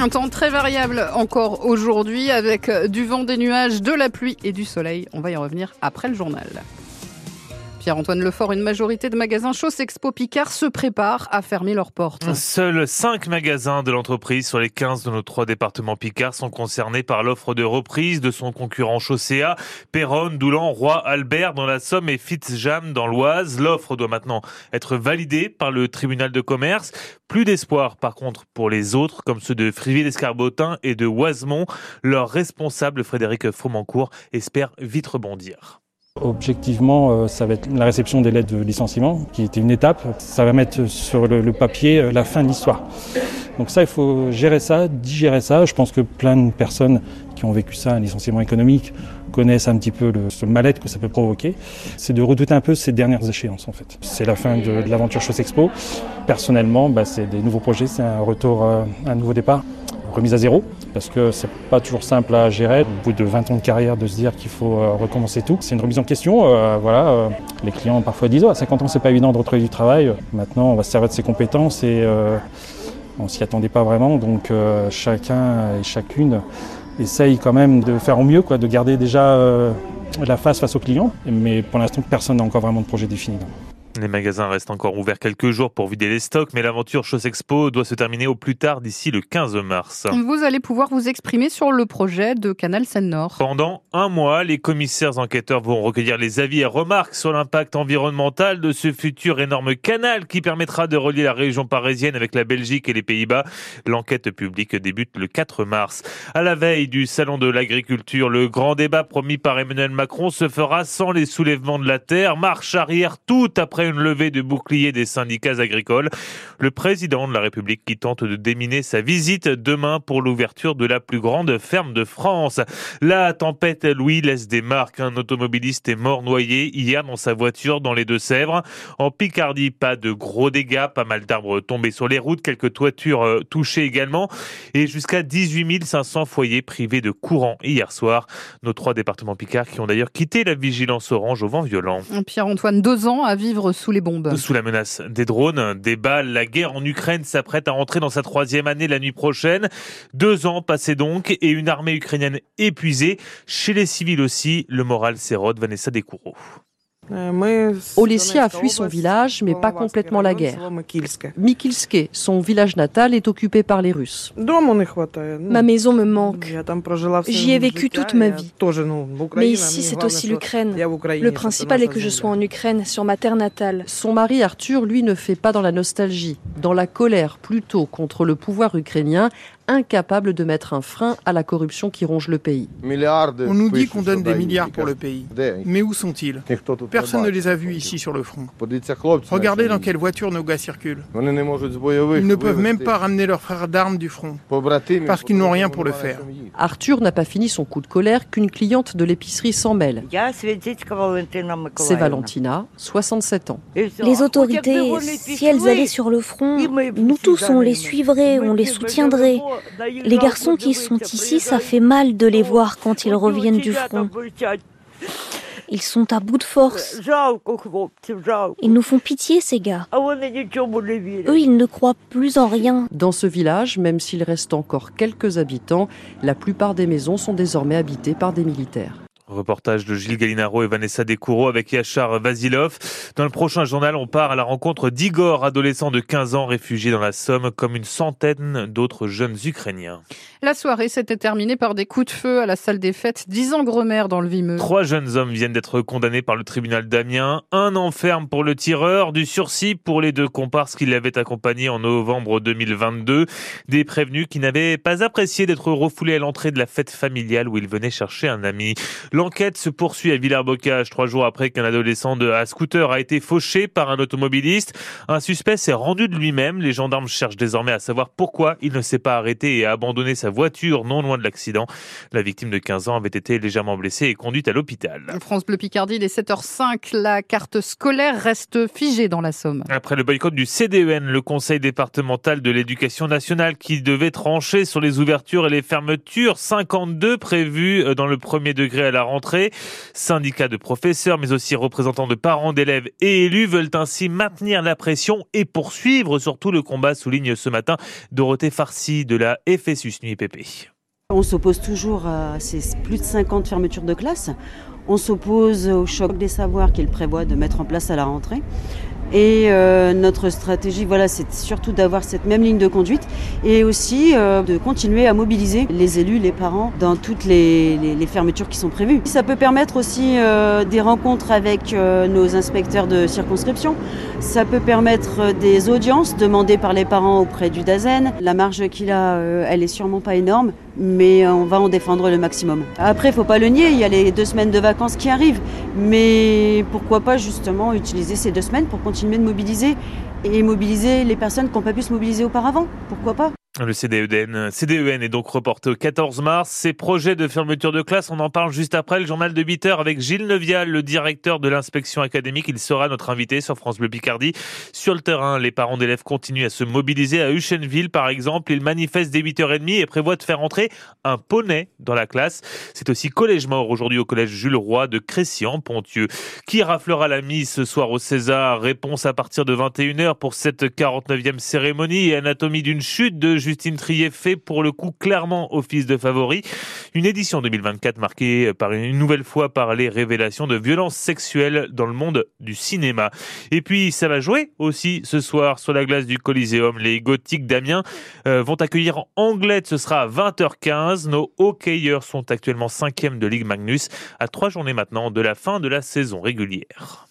Un temps très variable encore aujourd'hui avec du vent, des nuages, de la pluie et du soleil. On va y revenir après le journal. Pierre-Antoine Lefort, une majorité de magasins Chausse Expo Picard se préparent à fermer leurs portes. Seuls 5 magasins de l'entreprise sur les 15 de nos trois départements Picard sont concernés par l'offre de reprise de son concurrent Chaussea, Perron, Doulan, Roi, Albert dans la Somme et Fitzjam dans l'Oise. L'offre doit maintenant être validée par le tribunal de commerce. Plus d'espoir par contre pour les autres comme ceux de Friville d'Escarbotin et de Oisemont. Leur responsable Frédéric Fromancourt espère vite rebondir. Objectivement, euh, ça va être la réception des lettres de licenciement, qui était une étape. Ça va mettre sur le, papier euh, la fin de l'histoire. Donc ça, il faut gérer ça, digérer ça. Je pense que plein de personnes qui ont vécu ça, un licenciement économique, connaissent un petit peu le, ce mal-être que ça peut provoquer. C'est de redouter un peu ces dernières échéances, en fait. C'est la fin de, l'aventure Chausse Expo. Personnellement, bah, c'est des nouveaux projets, c'est un retour, euh, un nouveau départ remise à zéro, parce que c'est pas toujours simple à gérer. Au bout de 20 ans de carrière, de se dire qu'il faut euh, recommencer tout, c'est une remise en question. Euh, voilà, euh, les clients parfois disent à 50 ans, c'est pas évident de retrouver du travail. Maintenant, on va se servir de ses compétences et on s'y attendait pas vraiment. Donc chacun et chacune essaye quand même de faire au mieux, quoi, de garder déjà la face face aux clients. Mais pour l'instant, personne n'a encore vraiment de projet défini. Les magasins restent encore ouverts quelques jours pour vider les stocks, mais l'aventure Chausse Expo doit se terminer au plus tard d'ici le 15 mars. Vous allez pouvoir vous exprimer sur le projet de Canal Seine-Nord. Pendant un mois, les commissaires enquêteurs vont recueillir les avis et remarques sur l'impact environnemental de ce futur énorme canal qui permettra de relier la région parisienne avec la Belgique et les Pays-Bas. L'enquête publique débute le 4 mars. À la veille du salon de l'agriculture, le grand débat promis par Emmanuel Macron se fera sans les soulèvements de la terre. Marche arrière tout après une levée de bouclier des syndicats agricoles. Le président de la République qui tente de déminer sa visite demain pour l'ouverture de la plus grande ferme de France. La tempête Louis laisse des marques. Un automobiliste est mort noyé hier dans sa voiture dans les Deux-Sèvres. En Picardie, pas de gros dégâts, pas mal d'arbres tombés sur les routes, quelques toitures euh, touchées également et jusqu'à 18 500 foyers privés de courant hier soir. Nos trois départements Picard qui ont d'ailleurs quitté la vigilance orange au vent violent. Pierre-Antoine, deux ans à vivre sous les bombes. Sous la menace des drones, des balles, la guerre en Ukraine s'apprête à rentrer dans sa troisième année la nuit prochaine. Deux ans passés donc et une armée ukrainienne épuisée. Chez les civils aussi, le moral s'érode. Vanessa Descoureaux. Olesia a fui son village, mais pas complètement la guerre. Mikilske, son village natal, est occupé par les Russes. Ma maison me manque. J'y ai vécu toute ma vie. Mais ici, c'est aussi l'Ukraine. Le principal est que je sois en Ukraine, sur ma terre natale. Son mari Arthur, lui, ne fait pas dans la nostalgie, dans la colère plutôt contre le pouvoir ukrainien, incapable de mettre un frein à la corruption qui ronge le pays. On nous dit qu'on donne des milliards pour le pays. Mais où sont-ils? Personne ne les a vus ici sur le front. Regardez dans quelle voiture nos gars circulent. Ils ne peuvent même pas ramener leurs frères d'armes du front, parce qu'ils n'ont rien pour le faire. Arthur n'a pas fini son coup de colère qu'une cliente de l'épicerie s'en mêle. C'est Valentina, 67 ans. Les autorités, si elles allaient sur le front, nous tous on les suivrait, on les soutiendrait. Les garçons qui sont ici, ça fait mal de les voir quand ils reviennent du front. Ils sont à bout de force. Ils nous font pitié, ces gars. Eux, ils ne croient plus en rien. Dans ce village, même s'il reste encore quelques habitants, la plupart des maisons sont désormais habitées par des militaires. Reportage de Gilles Gallinaro et Vanessa Descoureaux avec Yachar Vasilov. Dans le prochain journal, on part à la rencontre d'Igor, adolescent de 15 ans réfugié dans la Somme, comme une centaine d'autres jeunes Ukrainiens. La soirée s'était terminée par des coups de feu à la salle des fêtes d'Isengremer dans le Vimeux. Trois jeunes hommes viennent d'être condamnés par le tribunal d'Amiens. Un enferme pour le tireur, du sursis pour les deux comparses qui l'avaient accompagné en novembre 2022. Des prévenus qui n'avaient pas apprécié d'être refoulés à l'entrée de la fête familiale où ils venaient chercher un ami. L'enquête se poursuit à Villers-Bocage, trois jours après qu'un adolescent de, à scooter a été fauché par un automobiliste. Un suspect s'est rendu de lui-même. Les gendarmes cherchent désormais à savoir pourquoi il ne s'est pas arrêté et a abandonné sa voiture non loin de l'accident. La victime de 15 ans avait été légèrement blessée et conduite à l'hôpital. France Bleu Picardie, il est 7h05. La carte scolaire reste figée dans la Somme. Après le boycott du CDEN, le Conseil départemental de l'éducation nationale qui devait trancher sur les ouvertures et les fermetures, 52 prévues dans le premier degré à la rentrée. Syndicats de professeurs, mais aussi représentants de parents d'élèves et élus veulent ainsi maintenir la pression et poursuivre surtout le combat, souligne ce matin Dorothée Farcy de la FSUS Nuit PP. On s'oppose toujours à ces plus de 50 fermetures de classes. On s'oppose au choc des savoirs qu'il prévoit de mettre en place à la rentrée. Et euh, notre stratégie, voilà, c'est surtout d'avoir cette même ligne de conduite et aussi euh, de continuer à mobiliser les élus, les parents dans toutes les, fermetures qui sont prévues. Ça peut permettre aussi euh, des rencontres avec nos inspecteurs de circonscription. Ça peut permettre des audiences demandées par les parents auprès du DAZEN. La marge qu'il a, elle est sûrement pas énorme, mais on va en défendre le maximum. Après, il faut pas le nier, il y a les deux semaines de vacances qui arrivent, mais pourquoi pas justement utiliser ces deux semaines pour continuer de mobiliser et mobiliser les personnes qui n'ont pas pu se mobiliser auparavant? Pourquoi pas? Le CDEN, CDEN est donc reporté au 14 mars. Ces projets de fermeture de classe, on en parle juste après le journal de 8 heures avec Gilles Nevial, le directeur de l'inspection académique. Il sera notre invité sur France Bleu Picardie. Sur le terrain, les parents d'élèves continuent à se mobiliser. À Uchenville, par exemple, ils manifestent dès 8h30 et prévoient de faire entrer un poney dans la classe. C'est aussi collège mort aujourd'hui au collège Jules Roy de Cressian, Pontieux. Qui raflera la mise ce soir au César Réponse à partir de 21h pour cette 49e cérémonie et anatomie d'une chute de Justine Trier fait pour le coup clairement office de favori. Une édition 2024 marquée par une nouvelle fois par les révélations de violences sexuelles dans le monde du cinéma. Et puis ça va jouer aussi ce soir sur la glace du Coliseum. Les Gothiques d'Amiens euh, vont accueillir Anglette. Ce sera à 20h15. Nos hockeyeurs sont actuellement cinquièmes de Ligue Magnus à trois journées maintenant de la fin de la saison régulière.